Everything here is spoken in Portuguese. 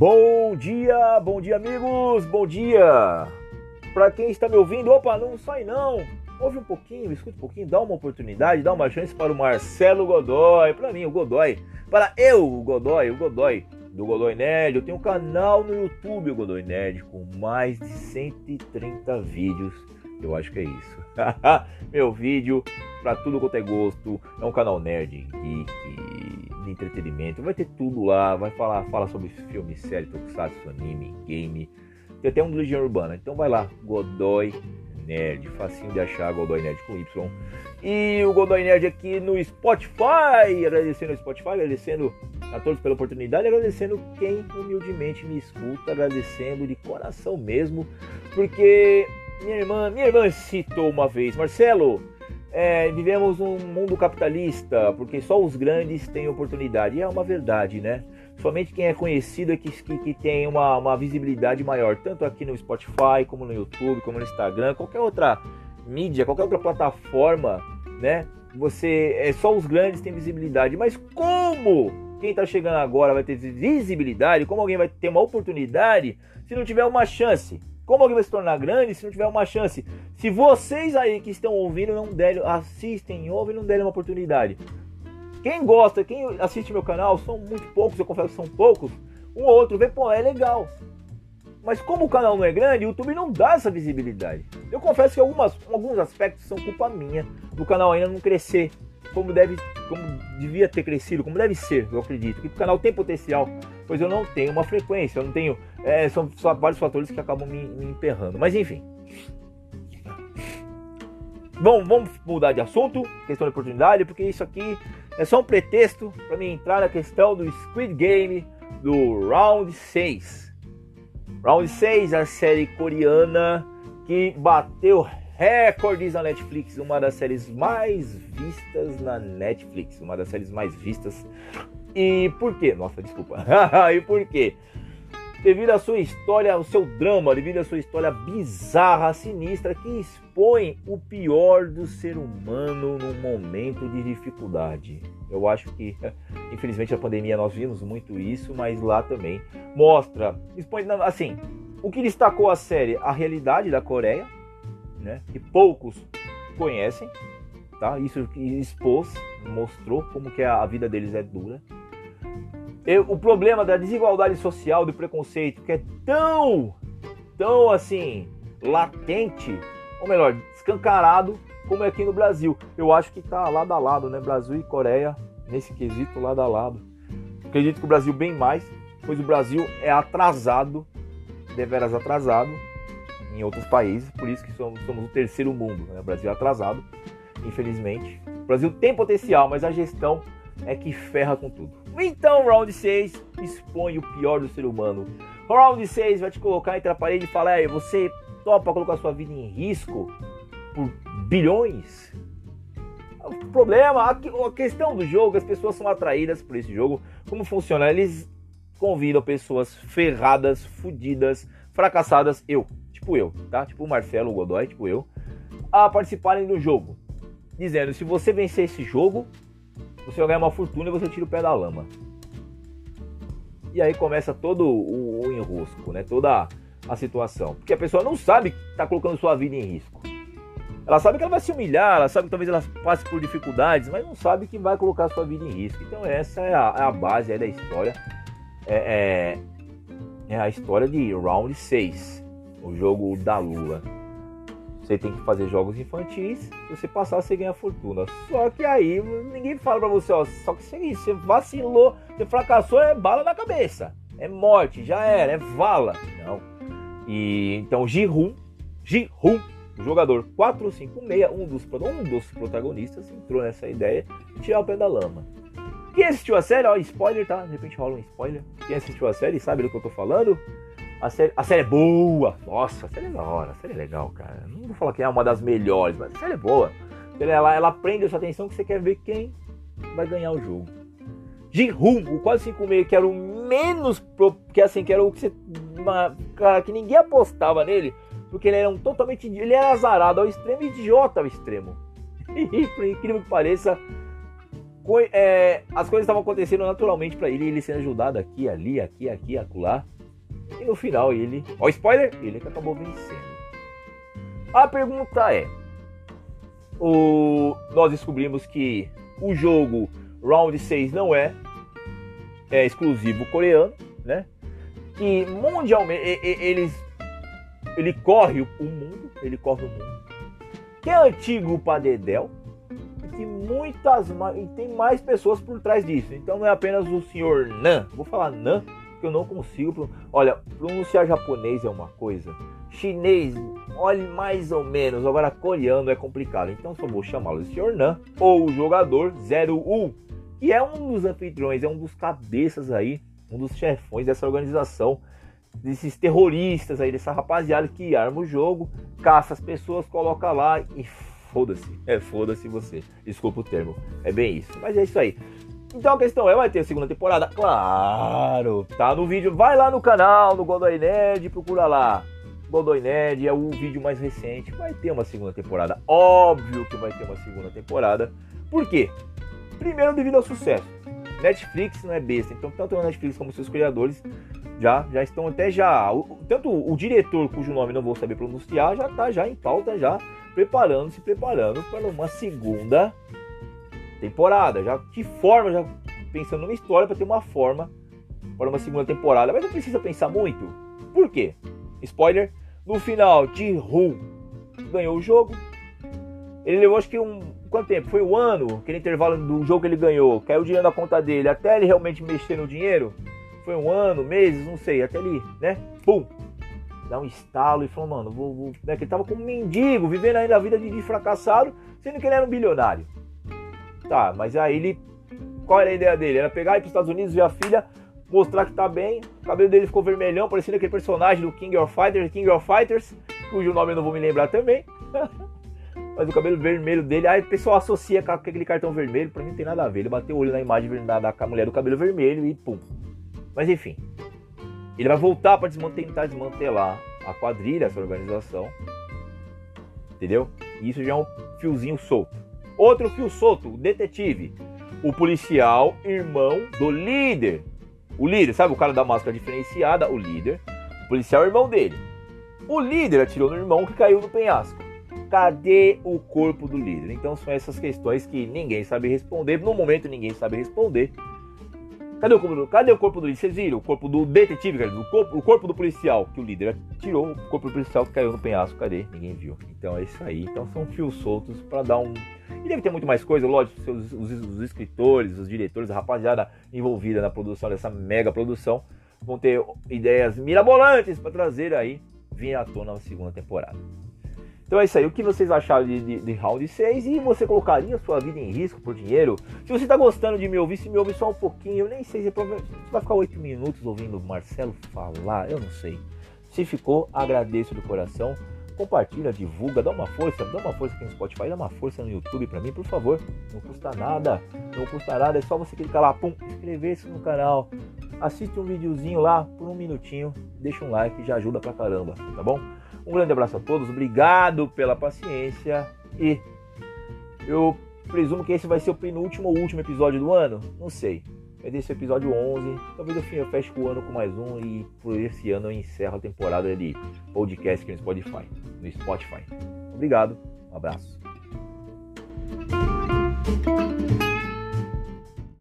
Bom dia, bom dia amigos, bom dia. Para quem está me ouvindo, opa, não sai não. Ouve um pouquinho, escuta um pouquinho, dá uma oportunidade, dá uma chance para o Marcelo Godoy, para mim o Godoy, para eu, o Godoy, o Godoy do Godoy Nerd. Eu tenho um canal no YouTube, o Godoy Nerd, com mais de 130 vídeos. Eu acho que é isso. Meu vídeo para tudo quanto é gosto. É um canal nerd, geek, de entretenimento. Vai ter tudo lá. Vai falar, fala sobre filme, série, tokusatsu, anime, game. Tem até um do Legião Urbana. Então vai lá, Godoy Nerd. Facinho de achar, Godoy Nerd com Y. E o Godoy Nerd aqui no Spotify. Agradecendo ao Spotify, agradecendo a todos pela oportunidade, agradecendo quem humildemente me escuta, agradecendo de coração mesmo, porque minha irmã, minha irmã citou uma vez, Marcelo, é, vivemos um mundo capitalista, porque só os grandes têm oportunidade. E é uma verdade, né? Somente quem é conhecido é que, que, que tem uma, uma, visibilidade maior, tanto aqui no Spotify, como no YouTube, como no Instagram, qualquer outra mídia, qualquer outra plataforma, né? Você é só os grandes têm visibilidade. Mas como quem está chegando agora vai ter visibilidade? Como alguém vai ter uma oportunidade se não tiver uma chance? Como alguém vai se tornar grande se não tiver uma chance? Se vocês aí que estão ouvindo não derem, assistem, ouvem, não derem uma oportunidade. Quem gosta, quem assiste meu canal, são muito poucos, eu confesso que são poucos. Um ou outro vê, pô, é legal. Mas como o canal não é grande, o YouTube não dá essa visibilidade. Eu confesso que algumas, alguns aspectos são culpa minha do canal ainda não crescer como deve, como devia ter crescido, como deve ser, eu acredito. Que o canal tem potencial, pois eu não tenho uma frequência, eu não tenho. É, são vários fatores que acabam me, me emperrando. Mas enfim. Bom, vamos mudar de assunto, questão de oportunidade, porque isso aqui é só um pretexto para mim entrar na questão do Squid Game do Round 6. Round 6, a série coreana que bateu recordes na Netflix, uma das séries mais vistas na Netflix, uma das séries mais vistas. E por quê? Nossa, desculpa. e por quê? Devido à sua história, ao seu drama, devido à sua história bizarra, sinistra, que expõe o pior do ser humano num momento de dificuldade. Eu acho que, infelizmente, a pandemia nós vimos muito isso, mas lá também mostra, expõe, assim, o que destacou a série, a realidade da Coreia, né, que poucos conhecem, tá? Isso expôs, mostrou como que a vida deles é dura. O problema da desigualdade social, do preconceito, que é tão, tão assim, latente, ou melhor, escancarado, como é aqui no Brasil. Eu acho que tá lado a lado, né? Brasil e Coreia, nesse quesito, lado a lado. Acredito que o Brasil bem mais, pois o Brasil é atrasado, deveras atrasado, em outros países, por isso que somos, somos o terceiro mundo. Né? O Brasil é atrasado, infelizmente. O Brasil tem potencial, mas a gestão é que ferra com tudo. Então, round 6 expõe o pior do ser humano. Round 6 vai te colocar entre a parede e falar: aí, você topa colocar sua vida em risco por bilhões? O problema, a questão do jogo, as pessoas são atraídas por esse jogo. Como funciona? Eles convidam pessoas ferradas, fodidas, fracassadas. Eu, tipo eu, tá? Tipo o Marcelo Godoy, tipo eu, a participarem do jogo. Dizendo, se você vencer esse jogo, você vai ganhar uma fortuna e você tira o pé da lama. E aí começa todo o, o enrosco, né? Toda a situação. Porque a pessoa não sabe que está colocando sua vida em risco. Ela sabe que ela vai se humilhar, ela sabe que talvez ela passe por dificuldades, mas não sabe que vai colocar sua vida em risco. Então essa é a, é a base da história. É, é, é a história de Round 6 o jogo da Lula. Você tem que fazer jogos infantis, se você passar, você ganha fortuna. Só que aí ninguém fala pra você, ó, só que se você vacilou, você fracassou, é bala na cabeça. É morte, já era, é vala. Não. E então Ji-Hoon, Ji-Hoon, o jogador 456, um dos, um dos protagonistas, entrou nessa ideia de tirar o pé da lama. Quem assistiu a série, ó, spoiler, tá? De repente rola um spoiler. Quem assistiu a série sabe do que eu tô falando. A série, a série é boa. Nossa, a série é da hora. A série é legal, cara. Não vou falar que é uma das melhores, mas a série é boa. Ela, ela prende a sua atenção que você quer ver quem vai ganhar o jogo. Ji-Hoon, o 456, que era o menos. Que assim, que era o que você. Uma, cara, que ninguém apostava nele. Porque ele era um totalmente. Ele era azarado ao extremo idiota ao extremo. E por incrível que pareça, é, as coisas estavam acontecendo naturalmente para ele, ele sendo ajudado aqui, ali, aqui, aqui, acolá. E no final ele, ó spoiler, ele que acabou vencendo. A pergunta é, o, nós descobrimos que o jogo Round 6 não é, é exclusivo coreano, né? Que mundialmente eles ele corre o mundo, ele corre o mundo. Que é antigo para Dedel, e muitas e tem mais pessoas por trás disso. Então não é apenas o senhor Nan. Vou falar Nan, que eu não consigo. Olha, pronunciar japonês é uma coisa, chinês, olhe mais ou menos. Agora coreano é complicado. Então só vou chamá-lo de senhor Nan ou o jogador 01, que é um dos anfitriões, é um dos cabeças aí, um dos chefões dessa organização desses terroristas aí, dessa rapaziada que arma o jogo, caça as pessoas, coloca lá e foda-se. É, foda-se você. Desculpa o termo. É bem isso. Mas é isso aí. Então a questão é, vai ter segunda temporada? Claro, tá no vídeo. Vai lá no canal, no Godoy Nerd, procura lá. Godoy Nerd é o vídeo mais recente. Vai ter uma segunda temporada. Óbvio que vai ter uma segunda temporada. Por quê? Primeiro, devido ao sucesso. Netflix não é besta. Então, tanto a Netflix como seus criadores já, já estão até já. O, tanto o diretor, cujo nome não vou saber pronunciar, já está já em pauta, já preparando, se preparando para uma segunda temporada. Já que forma, já pensando numa história para ter uma forma para uma segunda temporada. Mas não precisa pensar muito. Por quê? Spoiler: no final, Ji-Hoon ganhou o jogo. Ele levou acho que um. Quanto tempo? Foi um ano, aquele intervalo do jogo que ele ganhou. Caiu o dinheiro na conta dele. Até ele realmente mexer no dinheiro. Foi um ano, meses, não sei. Até ele, né? Pum! Dá um estalo e falou, mano, vou, vou. Né, que ele tava como um mendigo, vivendo ainda a vida de, de fracassado, sendo que ele era um bilionário. Tá, mas aí ele. Qual era a ideia dele? Era pegar e ir para os Estados Unidos, ver a filha, mostrar que tá bem. O cabelo dele ficou vermelhão, parecendo aquele personagem do King of Fighters, King of Fighters, cujo nome eu não vou me lembrar também. Mas o cabelo vermelho dele, aí o pessoal associa com aquele cartão vermelho, pra mim não tem nada a ver. Ele bateu o olho na imagem da, da mulher do cabelo vermelho e pum. Mas enfim, ele vai voltar para tentar desmantelar a quadrilha, essa organização. Entendeu? E isso já é um fiozinho solto. Outro fio solto, o detetive. O policial, irmão do líder. O líder, sabe o cara da máscara diferenciada? O líder. O policial, irmão dele. O líder atirou no irmão que caiu no penhasco. Cadê o corpo do líder? Então são essas questões que ninguém sabe responder. No momento ninguém sabe responder. Cadê o corpo do, cadê o corpo do Vocês viram? O corpo do detetive, cara, o, corpo, o corpo do policial, que o líder tirou o corpo do policial que caiu no penhasco. Cadê? Ninguém viu. Então é isso aí. Então são fios soltos para dar um. E deve ter muito mais coisa, lógico, os, os, os escritores, os diretores, a rapaziada envolvida na produção dessa mega produção vão ter ideias mirabolantes para trazer aí, vir à tona na segunda temporada. Então é isso aí. O que vocês acharam de, de, de Round 6? E você colocaria sua vida em risco por dinheiro? Se você está gostando de me ouvir, se me ouvir só um pouquinho, eu nem sei se você vai ficar 8 minutos ouvindo o Marcelo falar, eu não sei. Se ficou, agradeço do coração. Compartilha, divulga, dá uma força, dá uma força aqui no Spotify, dá uma força no YouTube para mim, por favor. Não custa nada, não custa nada, é só você clicar lá, pum, inscrever-se no canal. Assiste um videozinho lá por um minutinho, deixa um like, já ajuda pra caramba, tá bom? Um grande abraço a todos, obrigado pela paciência e eu presumo que esse vai ser o penúltimo ou último episódio do ano, não sei. Mas esse é o episódio 11, talvez eu, eu feche o ano com mais um e por esse ano eu encerro a temporada de podcast aqui no Spotify. No Spotify. Obrigado, um abraço.